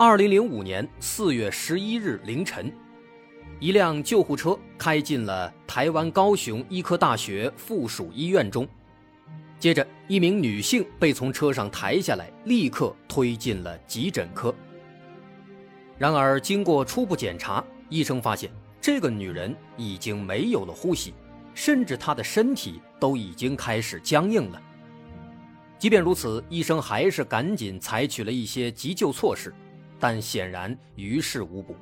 二零零五年四月十一日凌晨，一辆救护车开进了台湾高雄医科大学附属医院中。接着，一名女性被从车上抬下来，立刻推进了急诊科。然而，经过初步检查，医生发现这个女人已经没有了呼吸，甚至她的身体都已经开始僵硬了。即便如此，医生还是赶紧采取了一些急救措施。但显然于事无补。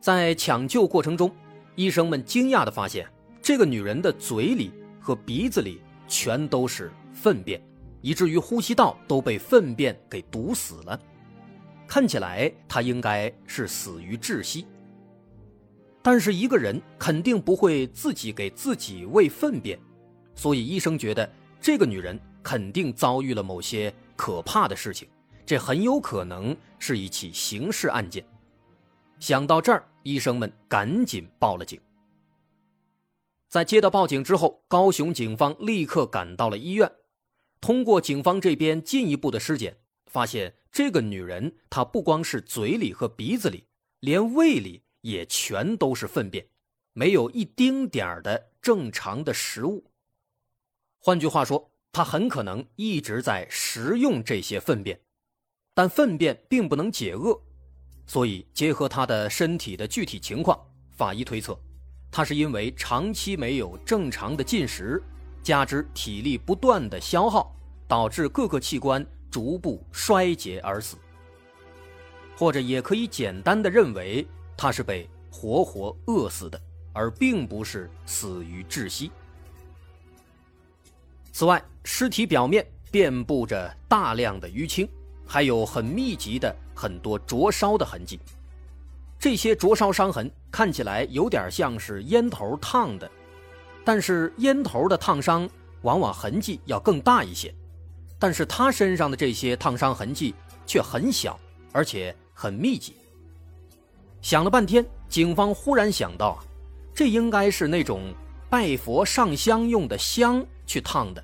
在抢救过程中，医生们惊讶地发现，这个女人的嘴里和鼻子里全都是粪便，以至于呼吸道都被粪便给堵死了。看起来她应该是死于窒息。但是一个人肯定不会自己给自己喂粪便，所以医生觉得这个女人肯定遭遇了某些可怕的事情。这很有可能是一起刑事案件。想到这儿，医生们赶紧报了警。在接到报警之后，高雄警方立刻赶到了医院。通过警方这边进一步的尸检，发现这个女人她不光是嘴里和鼻子里，连胃里也全都是粪便，没有一丁点儿的正常的食物。换句话说，她很可能一直在食用这些粪便。但粪便并不能解饿，所以结合他的身体的具体情况，法医推测，他是因为长期没有正常的进食，加之体力不断的消耗，导致各个器官逐步衰竭而死。或者也可以简单的认为，他是被活活饿死的，而并不是死于窒息。此外，尸体表面遍布着大量的淤青。还有很密集的很多灼烧的痕迹，这些灼烧伤痕看起来有点像是烟头烫的，但是烟头的烫伤往往痕迹要更大一些，但是他身上的这些烫伤痕迹却很小，而且很密集。想了半天，警方忽然想到，这应该是那种拜佛上香用的香去烫的。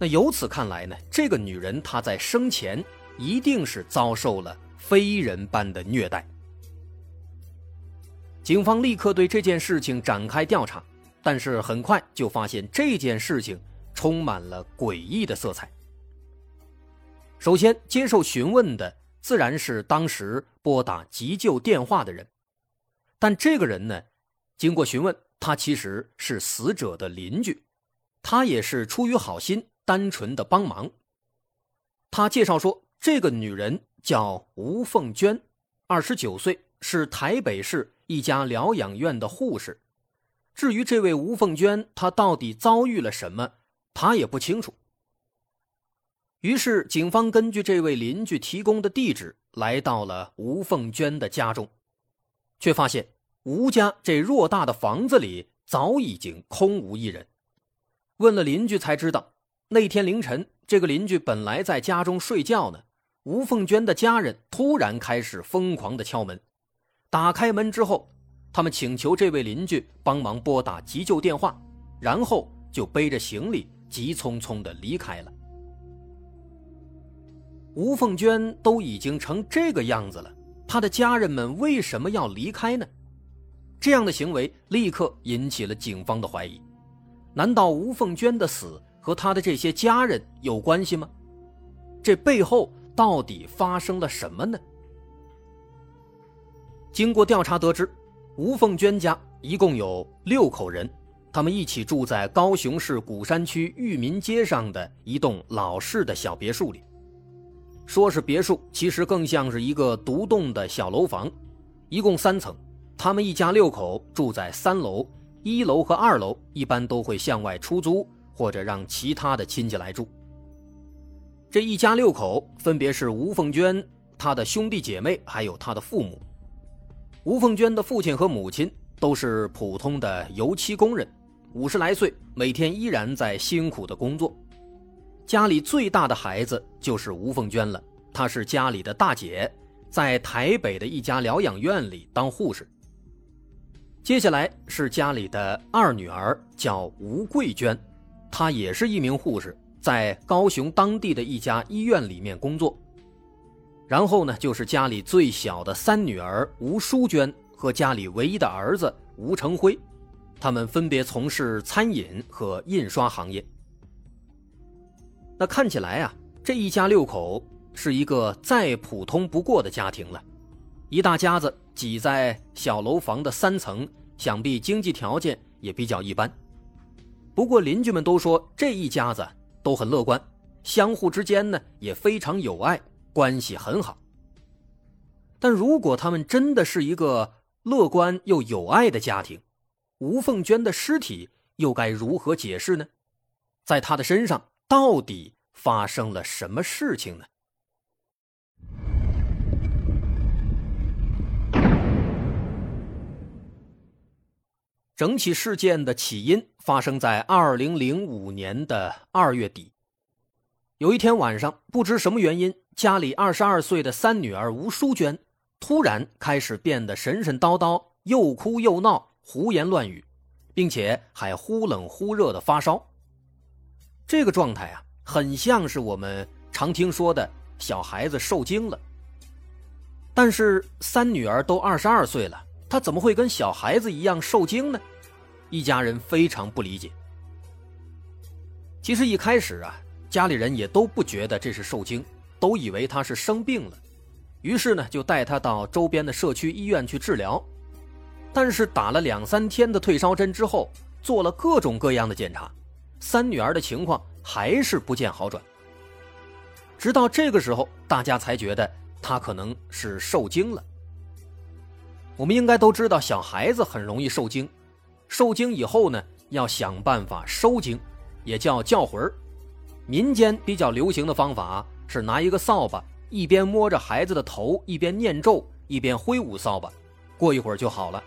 那由此看来呢，这个女人她在生前一定是遭受了非人般的虐待。警方立刻对这件事情展开调查，但是很快就发现这件事情充满了诡异的色彩。首先接受询问的自然是当时拨打急救电话的人，但这个人呢，经过询问，他其实是死者的邻居，他也是出于好心。单纯的帮忙。他介绍说，这个女人叫吴凤娟，二十九岁，是台北市一家疗养院的护士。至于这位吴凤娟，她到底遭遇了什么，他也不清楚。于是，警方根据这位邻居提供的地址，来到了吴凤娟的家中，却发现吴家这偌大的房子里早已经空无一人。问了邻居，才知道。那天凌晨，这个邻居本来在家中睡觉呢。吴凤娟的家人突然开始疯狂的敲门，打开门之后，他们请求这位邻居帮忙拨打急救电话，然后就背着行李急匆匆的离开了。吴凤娟都已经成这个样子了，她的家人们为什么要离开呢？这样的行为立刻引起了警方的怀疑。难道吴凤娟的死？和他的这些家人有关系吗？这背后到底发生了什么呢？经过调查得知，吴凤娟家一共有六口人，他们一起住在高雄市鼓山区裕民街上的一栋老式的小别墅里。说是别墅，其实更像是一个独栋的小楼房，一共三层。他们一家六口住在三楼，一楼和二楼一般都会向外出租。或者让其他的亲戚来住。这一家六口分别是吴凤娟、她的兄弟姐妹，还有她的父母。吴凤娟的父亲和母亲都是普通的油漆工人，五十来岁，每天依然在辛苦的工作。家里最大的孩子就是吴凤娟了，她是家里的大姐，在台北的一家疗养院里当护士。接下来是家里的二女儿，叫吴桂娟，她也是一名护士，在高雄当地的一家医院里面工作。然后呢，就是家里最小的三女儿吴淑娟和家里唯一的儿子吴成辉，他们分别从事餐饮和印刷行业。那看起来啊，这一家六口是一个再普通不过的家庭了，一大家子挤在小楼房的三层，想必经济条件也比较一般。不过邻居们都说这一家子都很乐观，相互之间呢也非常有爱。关系很好，但如果他们真的是一个乐观又有爱的家庭，吴凤娟的尸体又该如何解释呢？在她的身上到底发生了什么事情呢？整起事件的起因发生在二零零五年的二月底，有一天晚上，不知什么原因。家里二十二岁的三女儿吴淑娟，突然开始变得神神叨叨，又哭又闹，胡言乱语，并且还忽冷忽热的发烧。这个状态啊，很像是我们常听说的小孩子受惊了。但是三女儿都二十二岁了，她怎么会跟小孩子一样受惊呢？一家人非常不理解。其实一开始啊，家里人也都不觉得这是受惊。都以为他是生病了，于是呢就带他到周边的社区医院去治疗。但是打了两三天的退烧针之后，做了各种各样的检查，三女儿的情况还是不见好转。直到这个时候，大家才觉得他可能是受惊了。我们应该都知道，小孩子很容易受惊，受惊以后呢，要想办法收惊，也叫叫魂儿。民间比较流行的方法。是拿一个扫把，一边摸着孩子的头，一边念咒，一边挥舞扫把，过一会儿就好了。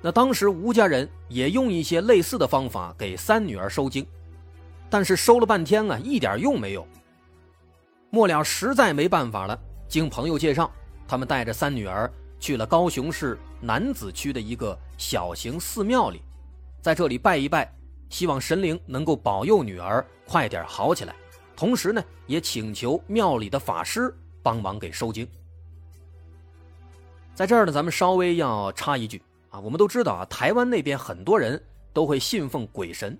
那当时吴家人也用一些类似的方法给三女儿收经，但是收了半天啊，一点用没有。末了实在没办法了，经朋友介绍，他们带着三女儿去了高雄市南子区的一个小型寺庙里，在这里拜一拜，希望神灵能够保佑女儿快点好起来。同时呢，也请求庙里的法师帮忙给收经。在这儿呢，咱们稍微要插一句啊，我们都知道啊，台湾那边很多人都会信奉鬼神，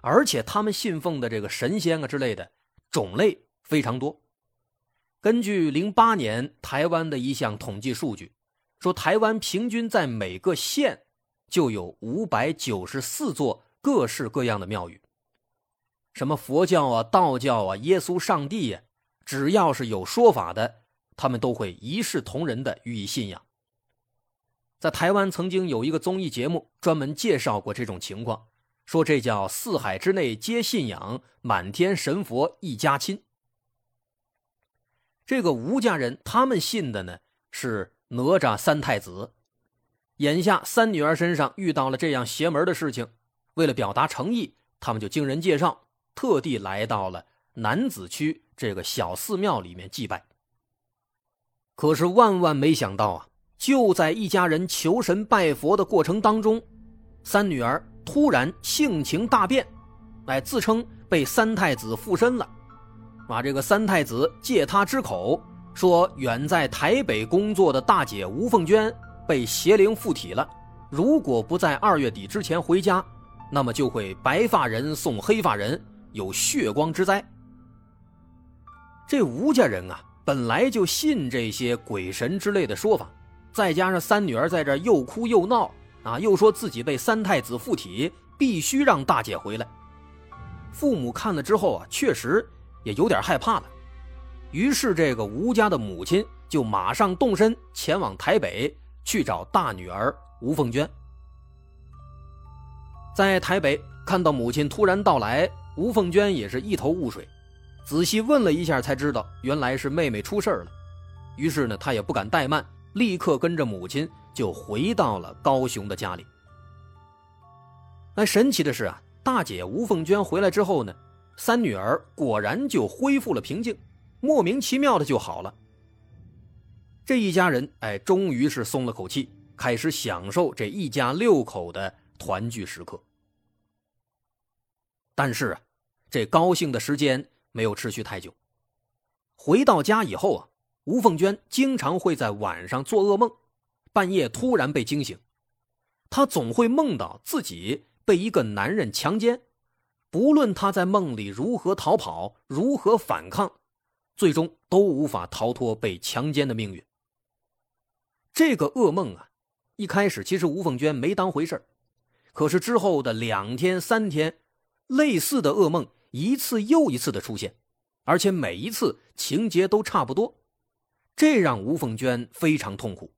而且他们信奉的这个神仙啊之类的种类非常多。根据零八年台湾的一项统计数据，说台湾平均在每个县就有五百九十四座各式各样的庙宇。什么佛教啊、道教啊、耶稣、上帝呀，只要是有说法的，他们都会一视同仁的予以信仰。在台湾曾经有一个综艺节目专门介绍过这种情况，说这叫四海之内皆信仰，满天神佛一家亲。这个吴家人他们信的呢是哪吒三太子，眼下三女儿身上遇到了这样邪门的事情，为了表达诚意，他们就经人介绍。特地来到了南子区这个小寺庙里面祭拜。可是万万没想到啊！就在一家人求神拜佛的过程当中，三女儿突然性情大变，哎，自称被三太子附身了。把这个三太子借他之口说，远在台北工作的大姐吴凤娟被邪灵附体了，如果不在二月底之前回家，那么就会白发人送黑发人。有血光之灾。这吴家人啊，本来就信这些鬼神之类的说法，再加上三女儿在这又哭又闹啊，又说自己被三太子附体，必须让大姐回来。父母看了之后啊，确实也有点害怕了。于是，这个吴家的母亲就马上动身前往台北去找大女儿吴凤娟。在台北看到母亲突然到来。吴凤娟也是一头雾水，仔细问了一下才知道，原来是妹妹出事了，于是呢，她也不敢怠慢，立刻跟着母亲就回到了高雄的家里。那神奇的是啊，大姐吴凤娟回来之后呢，三女儿果然就恢复了平静，莫名其妙的就好了。这一家人哎，终于是松了口气，开始享受这一家六口的团聚时刻。但是啊，这高兴的时间没有持续太久。回到家以后啊，吴凤娟经常会在晚上做噩梦，半夜突然被惊醒，她总会梦到自己。被一个男人强奸，不论她在梦里如何逃跑、如何反抗，最终都无法逃脱被强奸的命运。这个噩梦啊，一开始其实吴凤娟没当回事可是之后的两天、三天，类似的噩梦一次又一次的出现，而且每一次情节都差不多，这让吴凤娟非常痛苦。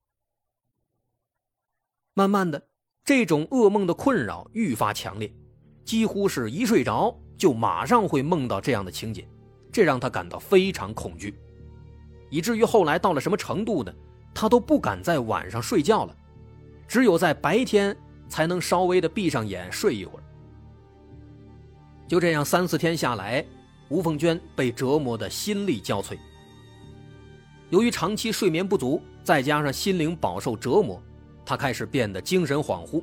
慢慢的。这种噩梦的困扰愈发强烈，几乎是一睡着就马上会梦到这样的情节，这让他感到非常恐惧，以至于后来到了什么程度呢？他都不敢在晚上睡觉了，只有在白天才能稍微的闭上眼睡一会儿。就这样三四天下来，吴凤娟被折磨得心力交瘁。由于长期睡眠不足，再加上心灵饱受折磨。他开始变得精神恍惚，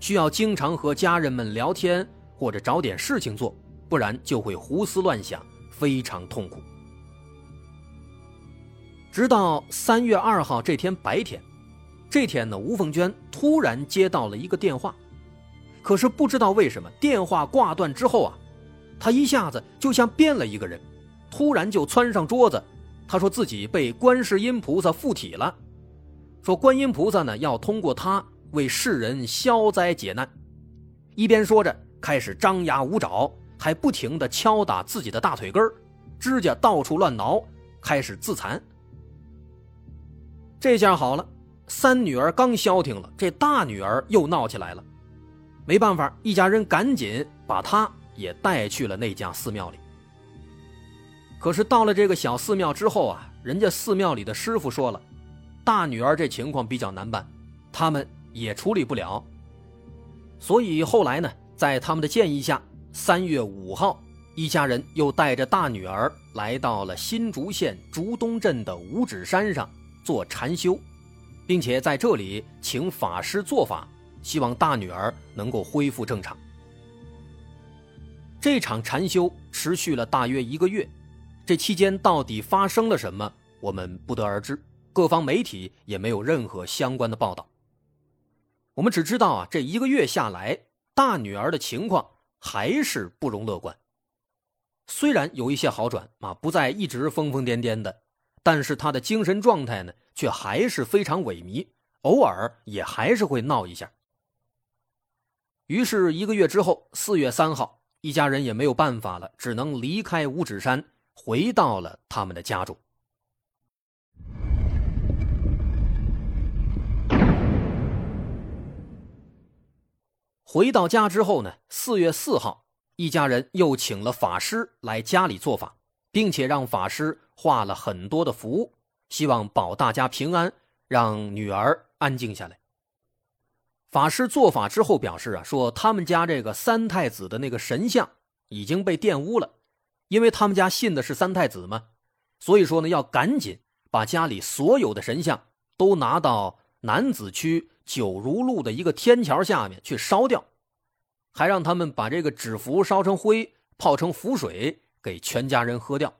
需要经常和家人们聊天或者找点事情做，不然就会胡思乱想，非常痛苦。直到三月二号这天白天，这天呢，吴凤娟突然接到了一个电话，可是不知道为什么，电话挂断之后啊，她一下子就像变了一个人，突然就窜上桌子，她说自己被观世音菩萨附体了。说观音菩萨呢，要通过他为世人消灾解难。一边说着，开始张牙舞爪，还不停地敲打自己的大腿根指甲到处乱挠，开始自残。这下好了，三女儿刚消停了，这大女儿又闹起来了。没办法，一家人赶紧把她也带去了那家寺庙里。可是到了这个小寺庙之后啊，人家寺庙里的师傅说了。大女儿这情况比较难办，他们也处理不了。所以后来呢，在他们的建议下，三月五号，一家人又带着大女儿来到了新竹县竹东镇的五指山上做禅修，并且在这里请法师做法，希望大女儿能够恢复正常。这场禅修持续了大约一个月，这期间到底发生了什么，我们不得而知。各方媒体也没有任何相关的报道。我们只知道啊，这一个月下来，大女儿的情况还是不容乐观。虽然有一些好转啊，不再一直疯疯癫癫的，但是他的精神状态呢，却还是非常萎靡，偶尔也还是会闹一下。于是，一个月之后，四月三号，一家人也没有办法了，只能离开五指山，回到了他们的家中。回到家之后呢，四月四号，一家人又请了法师来家里做法，并且让法师画了很多的符，希望保大家平安，让女儿安静下来。法师做法之后表示啊，说他们家这个三太子的那个神像已经被玷污了，因为他们家信的是三太子嘛，所以说呢，要赶紧把家里所有的神像都拿到南子区。九如路的一个天桥下面去烧掉，还让他们把这个纸符烧成灰，泡成符水给全家人喝掉。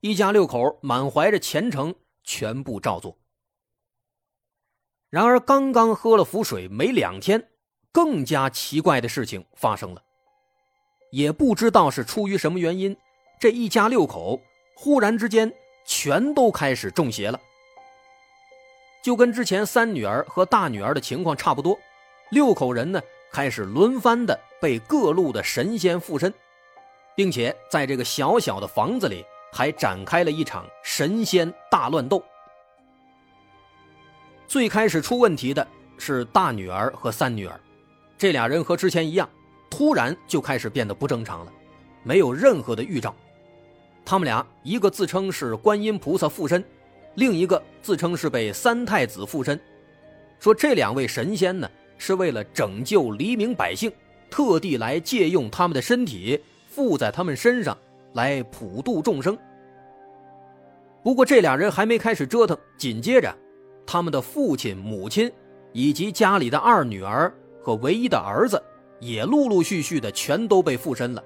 一家六口满怀着虔诚，全部照做。然而，刚刚喝了符水没两天，更加奇怪的事情发生了。也不知道是出于什么原因，这一家六口忽然之间全都开始中邪了。就跟之前三女儿和大女儿的情况差不多，六口人呢开始轮番的被各路的神仙附身，并且在这个小小的房子里还展开了一场神仙大乱斗。最开始出问题的是大女儿和三女儿，这俩人和之前一样，突然就开始变得不正常了，没有任何的预兆。他们俩一个自称是观音菩萨附身。另一个自称是被三太子附身，说这两位神仙呢是为了拯救黎民百姓，特地来借用他们的身体附在他们身上来普度众生。不过这俩人还没开始折腾，紧接着，他们的父亲、母亲以及家里的二女儿和唯一的儿子也陆陆续续的全都被附身了。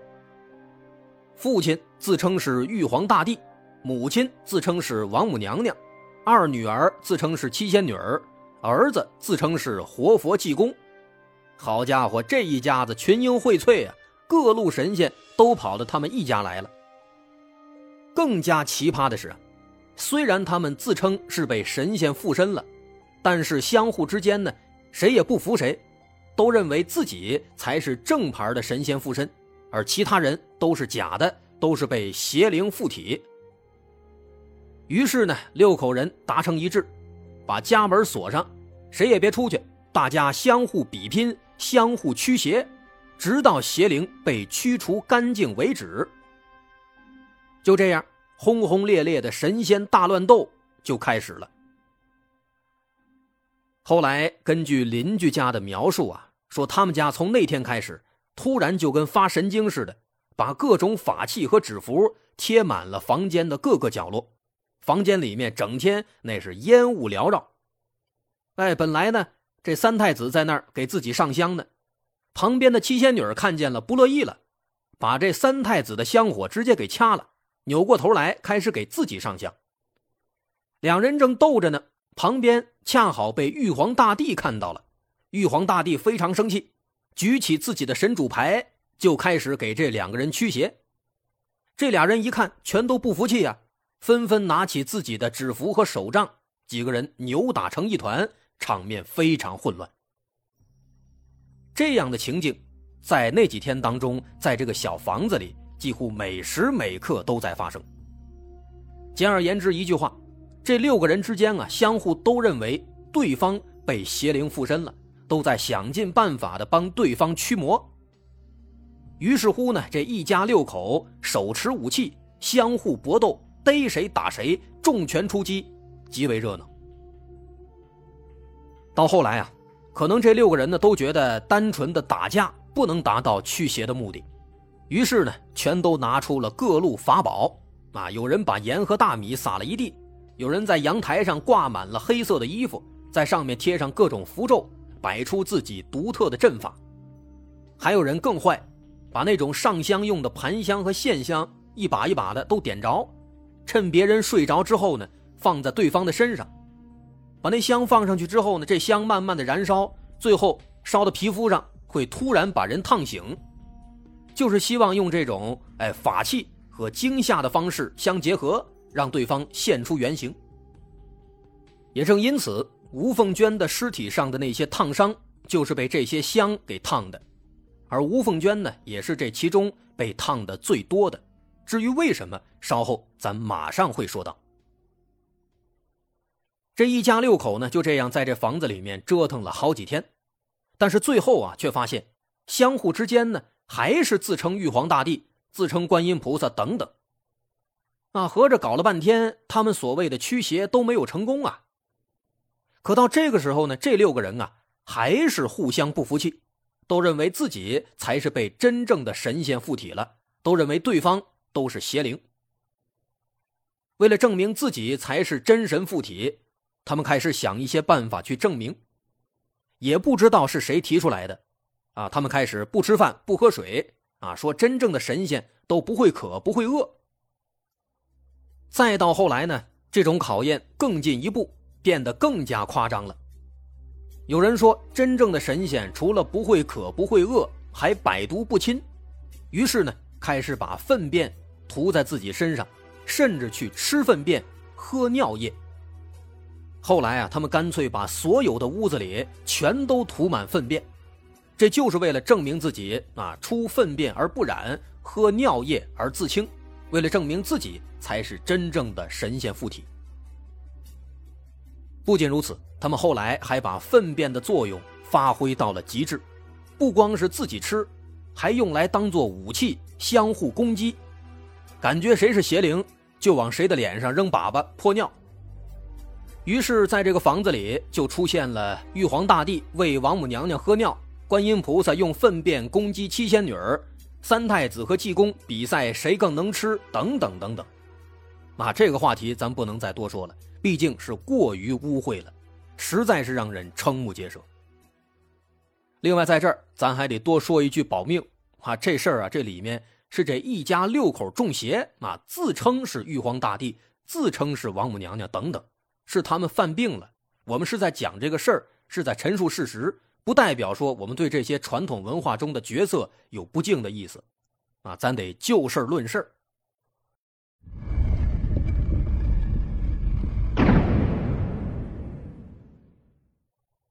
父亲自称是玉皇大帝。母亲自称是王母娘娘，二女儿自称是七仙女儿，儿子自称是活佛济公。好家伙，这一家子群英荟萃啊，各路神仙都跑到他们一家来了。更加奇葩的是，虽然他们自称是被神仙附身了，但是相互之间呢，谁也不服谁，都认为自己才是正牌的神仙附身，而其他人都是假的，都是被邪灵附体。于是呢，六口人达成一致，把家门锁上，谁也别出去，大家相互比拼，相互驱邪，直到邪灵被驱除干净为止。就这样，轰轰烈烈的神仙大乱斗就开始了。后来根据邻居家的描述啊，说他们家从那天开始，突然就跟发神经似的，把各种法器和纸符贴满了房间的各个角落。房间里面整天那是烟雾缭绕，哎，本来呢，这三太子在那儿给自己上香呢，旁边的七仙女看见了不乐意了，把这三太子的香火直接给掐了，扭过头来开始给自己上香。两人正斗着呢，旁边恰好被玉皇大帝看到了，玉皇大帝非常生气，举起自己的神主牌就开始给这两个人驱邪。这俩人一看，全都不服气呀。纷纷拿起自己的纸符和手杖，几个人扭打成一团，场面非常混乱。这样的情景，在那几天当中，在这个小房子里，几乎每时每刻都在发生。简而言之，一句话，这六个人之间啊，相互都认为对方被邪灵附身了，都在想尽办法的帮对方驱魔。于是乎呢，这一家六口手持武器，相互搏斗。逮谁打谁，重拳出击，极为热闹。到后来啊，可能这六个人呢都觉得单纯的打架不能达到驱邪的目的，于是呢，全都拿出了各路法宝啊！有人把盐和大米撒了一地，有人在阳台上挂满了黑色的衣服，在上面贴上各种符咒，摆出自己独特的阵法。还有人更坏，把那种上香用的盘香和线香一把一把的都点着。趁别人睡着之后呢，放在对方的身上，把那香放上去之后呢，这香慢慢的燃烧，最后烧到皮肤上，会突然把人烫醒，就是希望用这种哎法器和惊吓的方式相结合，让对方现出原形。也正因此，吴凤娟的尸体上的那些烫伤，就是被这些香给烫的，而吴凤娟呢，也是这其中被烫的最多的。至于为什么，稍后咱马上会说到。这一家六口呢，就这样在这房子里面折腾了好几天，但是最后啊，却发现相互之间呢，还是自称玉皇大帝、自称观音菩萨等等。啊，合着搞了半天，他们所谓的驱邪都没有成功啊。可到这个时候呢，这六个人啊，还是互相不服气，都认为自己才是被真正的神仙附体了，都认为对方。都是邪灵。为了证明自己才是真神附体，他们开始想一些办法去证明。也不知道是谁提出来的，啊，他们开始不吃饭不喝水，啊，说真正的神仙都不会渴不会饿。再到后来呢，这种考验更进一步，变得更加夸张了。有人说，真正的神仙除了不会渴不会饿，还百毒不侵。于是呢，开始把粪便。涂在自己身上，甚至去吃粪便、喝尿液。后来啊，他们干脆把所有的屋子里全都涂满粪便，这就是为了证明自己啊出粪便而不染，喝尿液而自清，为了证明自己才是真正的神仙附体。不仅如此，他们后来还把粪便的作用发挥到了极致，不光是自己吃，还用来当做武器，相互攻击。感觉谁是邪灵，就往谁的脸上扔粑粑泼尿，于是，在这个房子里就出现了玉皇大帝为王母娘娘喝尿，观音菩萨用粪便攻击七仙女儿，三太子和济公比赛谁更能吃，等等等等。啊，这个话题咱不能再多说了，毕竟是过于污秽了，实在是让人瞠目结舌。另外，在这儿咱还得多说一句保命啊，这事儿啊，这里面是这一家六口中邪啊，自称是玉皇大帝，自称是王母娘娘等等。是他们犯病了，我们是在讲这个事儿，是在陈述事实，不代表说我们对这些传统文化中的角色有不敬的意思，啊，咱得就事论事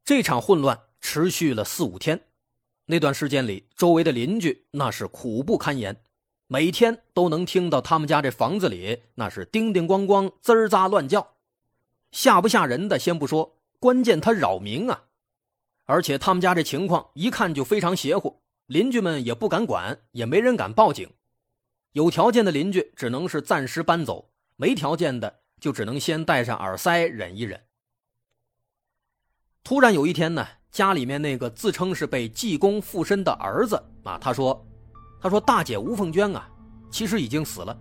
这场混乱持续了四五天，那段时间里，周围的邻居那是苦不堪言，每天都能听到他们家这房子里那是叮叮咣咣、滋儿喳乱叫。吓不吓人的先不说，关键他扰民啊！而且他们家这情况一看就非常邪乎，邻居们也不敢管，也没人敢报警。有条件的邻居只能是暂时搬走，没条件的就只能先戴上耳塞忍一忍。突然有一天呢，家里面那个自称是被济公附身的儿子啊，他说：“他说大姐吴凤娟啊，其实已经死了，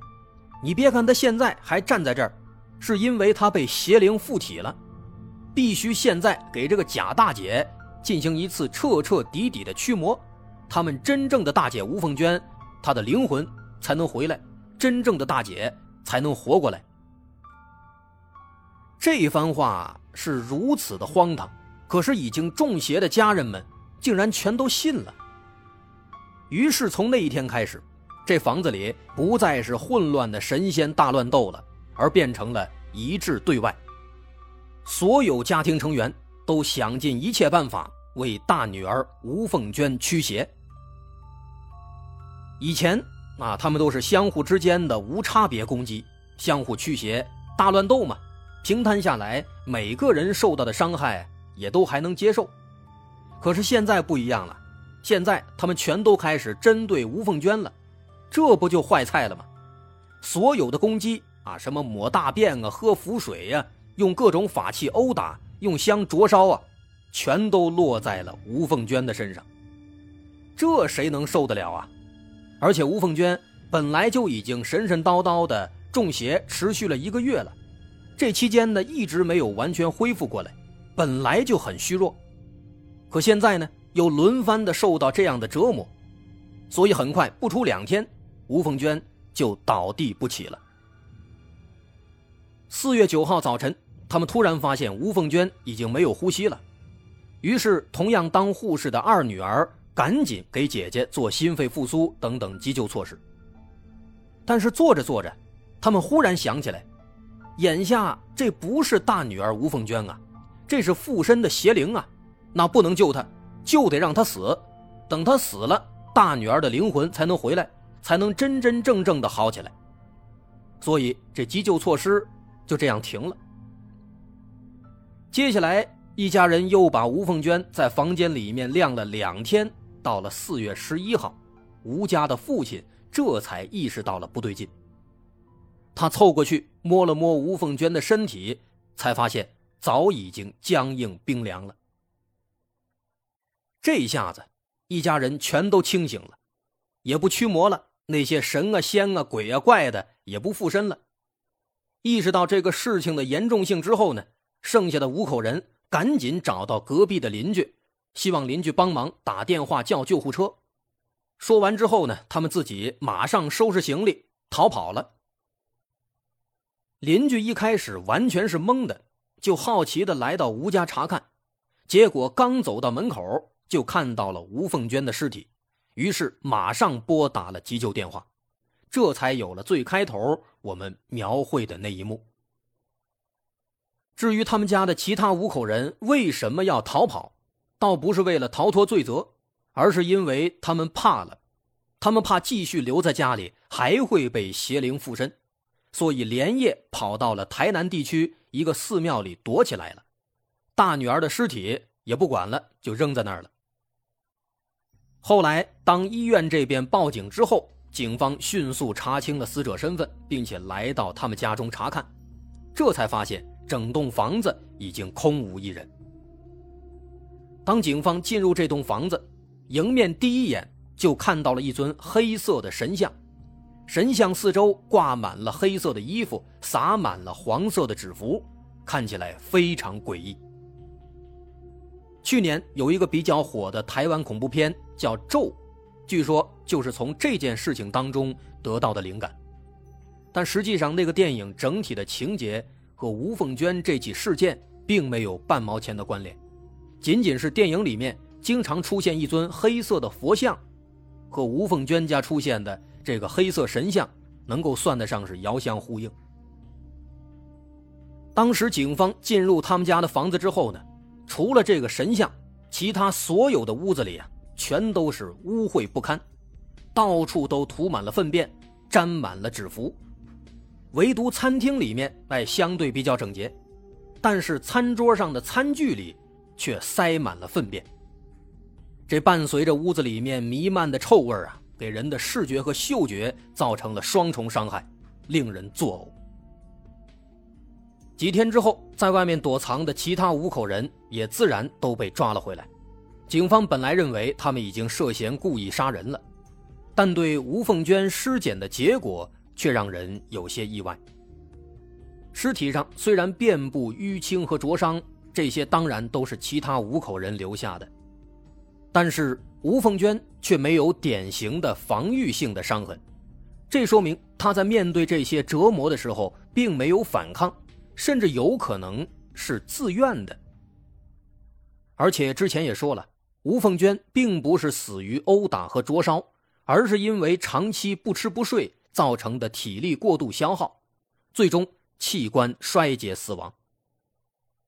你别看她现在还站在这儿。”是因为她被邪灵附体了，必须现在给这个假大姐进行一次彻彻底底的驱魔，他们真正的大姐吴凤娟，她的灵魂才能回来，真正的大姐才能活过来。这番话是如此的荒唐，可是已经中邪的家人们竟然全都信了。于是从那一天开始，这房子里不再是混乱的神仙大乱斗了。而变成了一致对外，所有家庭成员都想尽一切办法为大女儿吴凤娟驱邪。以前啊，他们都是相互之间的无差别攻击，相互驱邪，大乱斗嘛。平摊下来，每个人受到的伤害也都还能接受。可是现在不一样了，现在他们全都开始针对吴凤娟了，这不就坏菜了吗？所有的攻击。啊，什么抹大便啊，喝符水呀，用各种法器殴打，用香灼烧啊，全都落在了吴凤娟的身上。这谁能受得了啊？而且吴凤娟本来就已经神神叨叨的中邪，持续了一个月了，这期间呢一直没有完全恢复过来，本来就很虚弱，可现在呢又轮番的受到这样的折磨，所以很快不出两天，吴凤娟就倒地不起了。四月九号早晨，他们突然发现吴凤娟已经没有呼吸了，于是同样当护士的二女儿赶紧给姐姐做心肺复苏等等急救措施。但是做着做着，他们忽然想起来，眼下这不是大女儿吴凤娟啊，这是附身的邪灵啊，那不能救他，就得让他死，等他死了，大女儿的灵魂才能回来，才能真真正正的好起来。所以这急救措施。就这样停了。接下来，一家人又把吴凤娟在房间里面晾了两天。到了四月十一号，吴家的父亲这才意识到了不对劲。他凑过去摸了摸吴凤娟的身体，才发现早已经僵硬冰凉了。这下子，一家人全都清醒了，也不驱魔了，那些神啊、仙啊、鬼啊、怪的也不附身了。意识到这个事情的严重性之后呢，剩下的五口人赶紧找到隔壁的邻居，希望邻居帮忙打电话叫救护车。说完之后呢，他们自己马上收拾行李逃跑了。邻居一开始完全是懵的，就好奇的来到吴家查看，结果刚走到门口就看到了吴凤娟的尸体，于是马上拨打了急救电话。这才有了最开头我们描绘的那一幕。至于他们家的其他五口人为什么要逃跑，倒不是为了逃脱罪责，而是因为他们怕了，他们怕继续留在家里还会被邪灵附身，所以连夜跑到了台南地区一个寺庙里躲起来了。大女儿的尸体也不管了，就扔在那儿了。后来，当医院这边报警之后。警方迅速查清了死者身份，并且来到他们家中查看，这才发现整栋房子已经空无一人。当警方进入这栋房子，迎面第一眼就看到了一尊黑色的神像，神像四周挂满了黑色的衣服，撒满了黄色的纸符，看起来非常诡异。去年有一个比较火的台湾恐怖片叫《咒》，据说就是从这件事情当中得到的灵感，但实际上那个电影整体的情节和吴凤娟这起事件并没有半毛钱的关联。仅仅是电影里面经常出现一尊黑色的佛像，和吴凤娟家出现的这个黑色神像，能够算得上是遥相呼应。当时警方进入他们家的房子之后呢，除了这个神像，其他所有的屋子里啊，全都是污秽不堪，到处都涂满了粪便，沾满了纸符，唯独餐厅里面哎相对比较整洁，但是餐桌上的餐具里。却塞满了粪便。这伴随着屋子里面弥漫的臭味啊，给人的视觉和嗅觉造成了双重伤害，令人作呕。几天之后，在外面躲藏的其他五口人也自然都被抓了回来。警方本来认为他们已经涉嫌故意杀人了，但对吴凤娟尸检的结果却让人有些意外。尸体上虽然遍布淤青和灼伤。这些当然都是其他五口人留下的，但是吴凤娟却没有典型的防御性的伤痕，这说明她在面对这些折磨的时候并没有反抗，甚至有可能是自愿的。而且之前也说了，吴凤娟并不是死于殴打和灼烧，而是因为长期不吃不睡造成的体力过度消耗，最终器官衰竭死亡。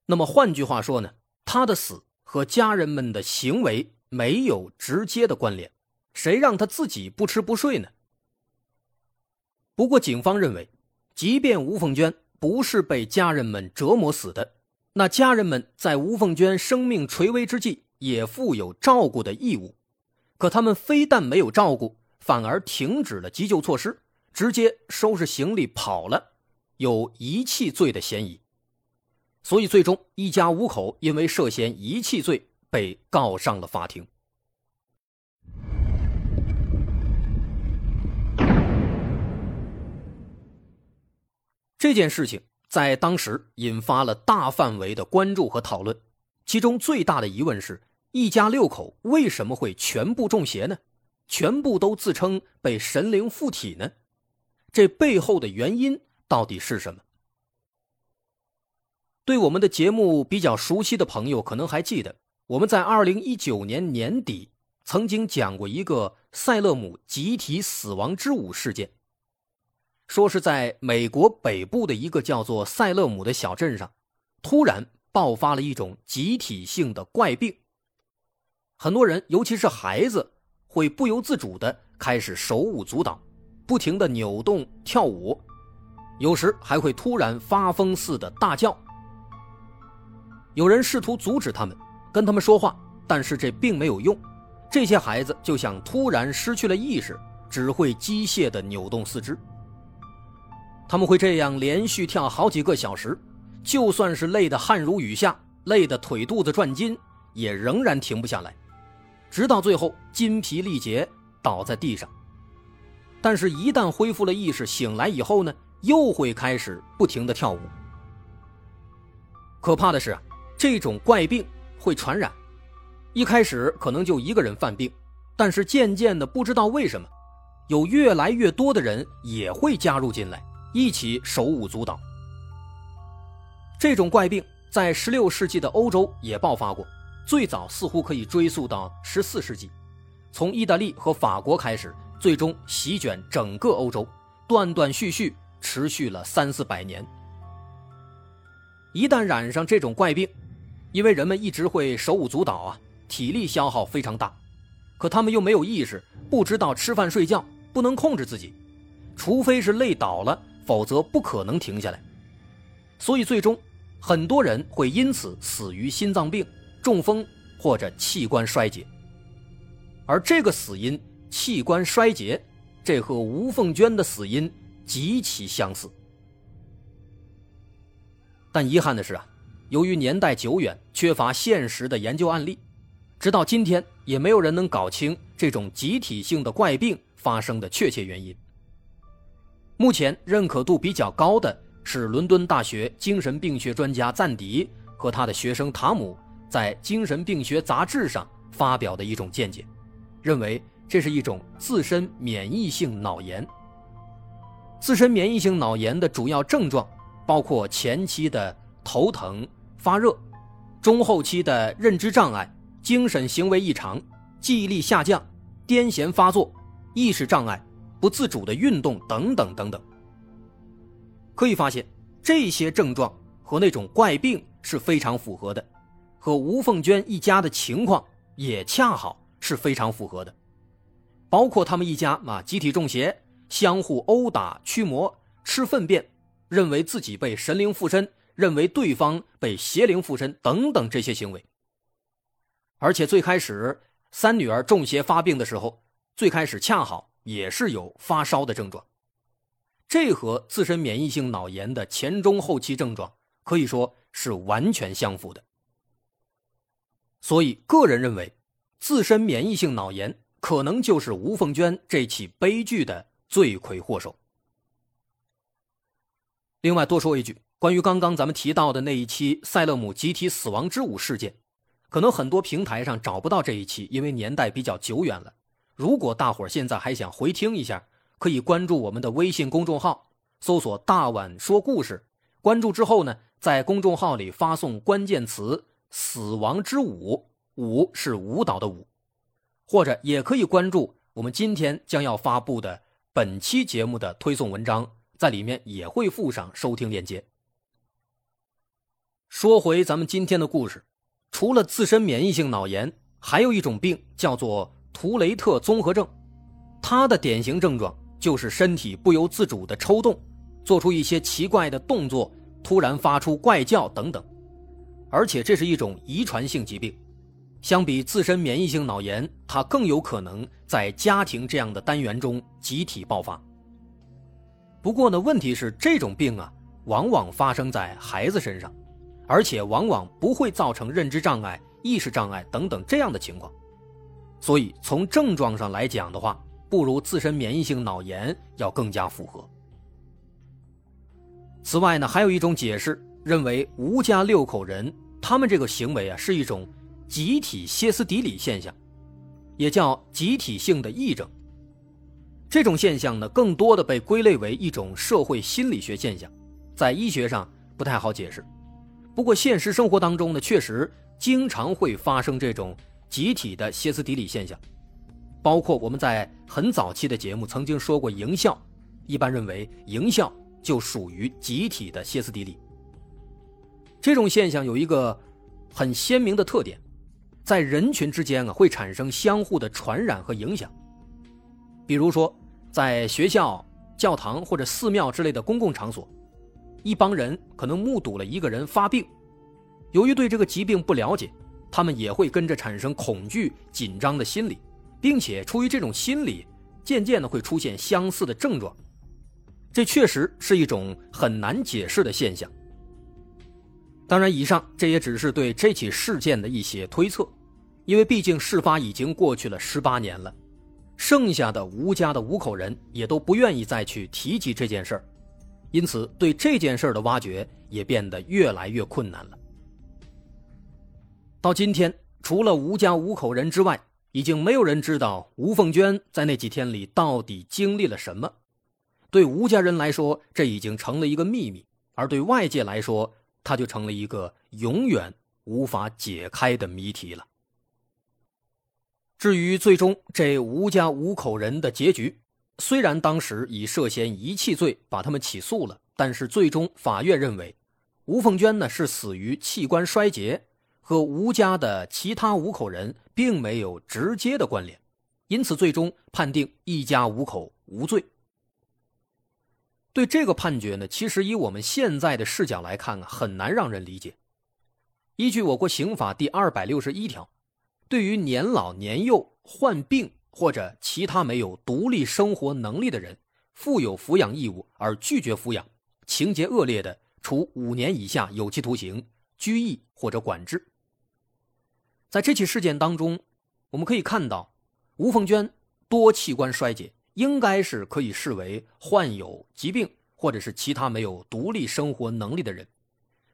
那么换句话说呢，她的死和家人们的行为没有直接的关联，谁让他自己不吃不睡呢？不过警方认为，即便吴凤娟不是被家人们折磨死的，那家人们在吴凤娟生命垂危之际也负有照顾的义务，可他们非但没有照顾，反而停止了急救措施，直接收拾行李跑了，有遗弃罪的嫌疑。所以，最终一家五口因为涉嫌遗弃罪被告上了法庭。这件事情在当时引发了大范围的关注和讨论，其中最大的疑问是：一家六口为什么会全部中邪呢？全部都自称被神灵附体呢？这背后的原因到底是什么？对我们的节目比较熟悉的朋友，可能还记得我们在二零一九年年底曾经讲过一个塞勒姆集体死亡之舞事件。说是在美国北部的一个叫做塞勒姆的小镇上，突然爆发了一种集体性的怪病，很多人，尤其是孩子，会不由自主的开始手舞足蹈，不停的扭动跳舞，有时还会突然发疯似的大叫。有人试图阻止他们，跟他们说话，但是这并没有用。这些孩子就像突然失去了意识，只会机械地扭动四肢。他们会这样连续跳好几个小时，就算是累得汗如雨下，累得腿肚子转筋，也仍然停不下来，直到最后筋疲力竭倒在地上。但是，一旦恢复了意识，醒来以后呢，又会开始不停地跳舞。可怕的是啊！这种怪病会传染，一开始可能就一个人犯病，但是渐渐的不知道为什么，有越来越多的人也会加入进来，一起手舞足蹈。这种怪病在16世纪的欧洲也爆发过，最早似乎可以追溯到14世纪，从意大利和法国开始，最终席卷整个欧洲，断断续续持续了三四百年。一旦染上这种怪病，因为人们一直会手舞足蹈啊，体力消耗非常大，可他们又没有意识，不知道吃饭睡觉，不能控制自己，除非是累倒了，否则不可能停下来。所以最终，很多人会因此死于心脏病、中风或者器官衰竭。而这个死因器官衰竭，这和吴凤娟的死因极其相似。但遗憾的是啊，由于年代久远，缺乏现实的研究案例，直到今天也没有人能搞清这种集体性的怪病发生的确切原因。目前认可度比较高的是伦敦大学精神病学专家赞迪和他的学生塔姆在《精神病学杂志》上发表的一种见解，认为这是一种自身免疫性脑炎。自身免疫性脑炎的主要症状包括前期的头疼、发热，中后期的认知障碍、精神行为异常、记忆力下降、癫痫发作、意识障碍。不自主的运动等等等等，可以发现这些症状和那种怪病是非常符合的，和吴凤娟一家的情况也恰好是非常符合的，包括他们一家啊集体中邪、相互殴打、驱魔、吃粪便，认为自己被神灵附身，认为对方被邪灵附身等等这些行为。而且最开始三女儿中邪发病的时候，最开始恰好。也是有发烧的症状，这和自身免疫性脑炎的前中后期症状可以说是完全相符的。所以，个人认为，自身免疫性脑炎可能就是吴凤娟这起悲剧的罪魁祸首。另外，多说一句，关于刚刚咱们提到的那一期塞勒姆集体死亡之舞事件，可能很多平台上找不到这一期，因为年代比较久远了。如果大伙现在还想回听一下，可以关注我们的微信公众号，搜索“大碗说故事”。关注之后呢，在公众号里发送关键词“死亡之舞”，舞是舞蹈的舞，或者也可以关注我们今天将要发布的本期节目的推送文章，在里面也会附上收听链接。说回咱们今天的故事，除了自身免疫性脑炎，还有一种病叫做。图雷特综合症，它的典型症状就是身体不由自主的抽动，做出一些奇怪的动作，突然发出怪叫等等。而且这是一种遗传性疾病，相比自身免疫性脑炎，它更有可能在家庭这样的单元中集体爆发。不过呢，问题是这种病啊，往往发生在孩子身上，而且往往不会造成认知障碍、意识障碍等等这样的情况。所以，从症状上来讲的话，不如自身免疫性脑炎要更加符合。此外呢，还有一种解释认为，吴家六口人他们这个行为啊，是一种集体歇斯底里现象，也叫集体性的癔症。这种现象呢，更多的被归类为一种社会心理学现象，在医学上不太好解释。不过，现实生活当中呢，确实经常会发生这种。集体的歇斯底里现象，包括我们在很早期的节目曾经说过，营校一般认为营校就属于集体的歇斯底里。这种现象有一个很鲜明的特点，在人群之间啊会产生相互的传染和影响。比如说，在学校、教堂或者寺庙之类的公共场所，一帮人可能目睹了一个人发病，由于对这个疾病不了解。他们也会跟着产生恐惧、紧张的心理，并且出于这种心理，渐渐的会出现相似的症状。这确实是一种很难解释的现象。当然，以上这也只是对这起事件的一些推测，因为毕竟事发已经过去了十八年了，剩下的吴家的五口人也都不愿意再去提及这件事儿，因此对这件事的挖掘也变得越来越困难了。到今天，除了吴家五口人之外，已经没有人知道吴凤娟在那几天里到底经历了什么。对吴家人来说，这已经成了一个秘密；而对外界来说，它就成了一个永远无法解开的谜题了。至于最终这吴家五口人的结局，虽然当时以涉嫌遗弃罪把他们起诉了，但是最终法院认为，吴凤娟呢是死于器官衰竭。和吴家的其他五口人并没有直接的关联，因此最终判定一家五口无罪。对这个判决呢，其实以我们现在的视角来看啊，很难让人理解。依据我国刑法第二百六十一条，对于年老年幼、患病或者其他没有独立生活能力的人，负有抚养义务而拒绝抚养，情节恶劣的，处五年以下有期徒刑、拘役或者管制。在这起事件当中，我们可以看到，吴凤娟多器官衰竭，应该是可以视为患有疾病或者是其他没有独立生活能力的人。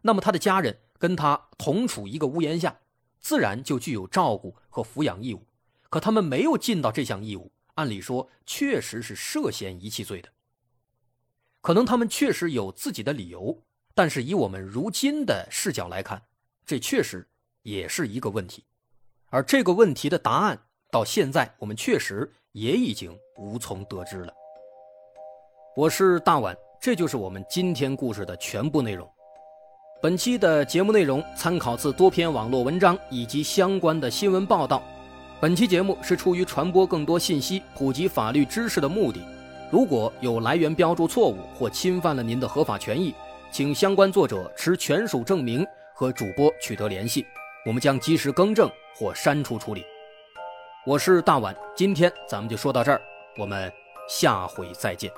那么他的家人跟他同处一个屋檐下，自然就具有照顾和抚养义务。可他们没有尽到这项义务，按理说确实是涉嫌遗弃罪的。可能他们确实有自己的理由，但是以我们如今的视角来看，这确实也是一个问题。而这个问题的答案，到现在我们确实也已经无从得知了。我是大碗，这就是我们今天故事的全部内容。本期的节目内容参考自多篇网络文章以及相关的新闻报道。本期节目是出于传播更多信息、普及法律知识的目的。如果有来源标注错误或侵犯了您的合法权益，请相关作者持权属证明和主播取得联系，我们将及时更正或删除处理。我是大碗，今天咱们就说到这儿，我们下回再见。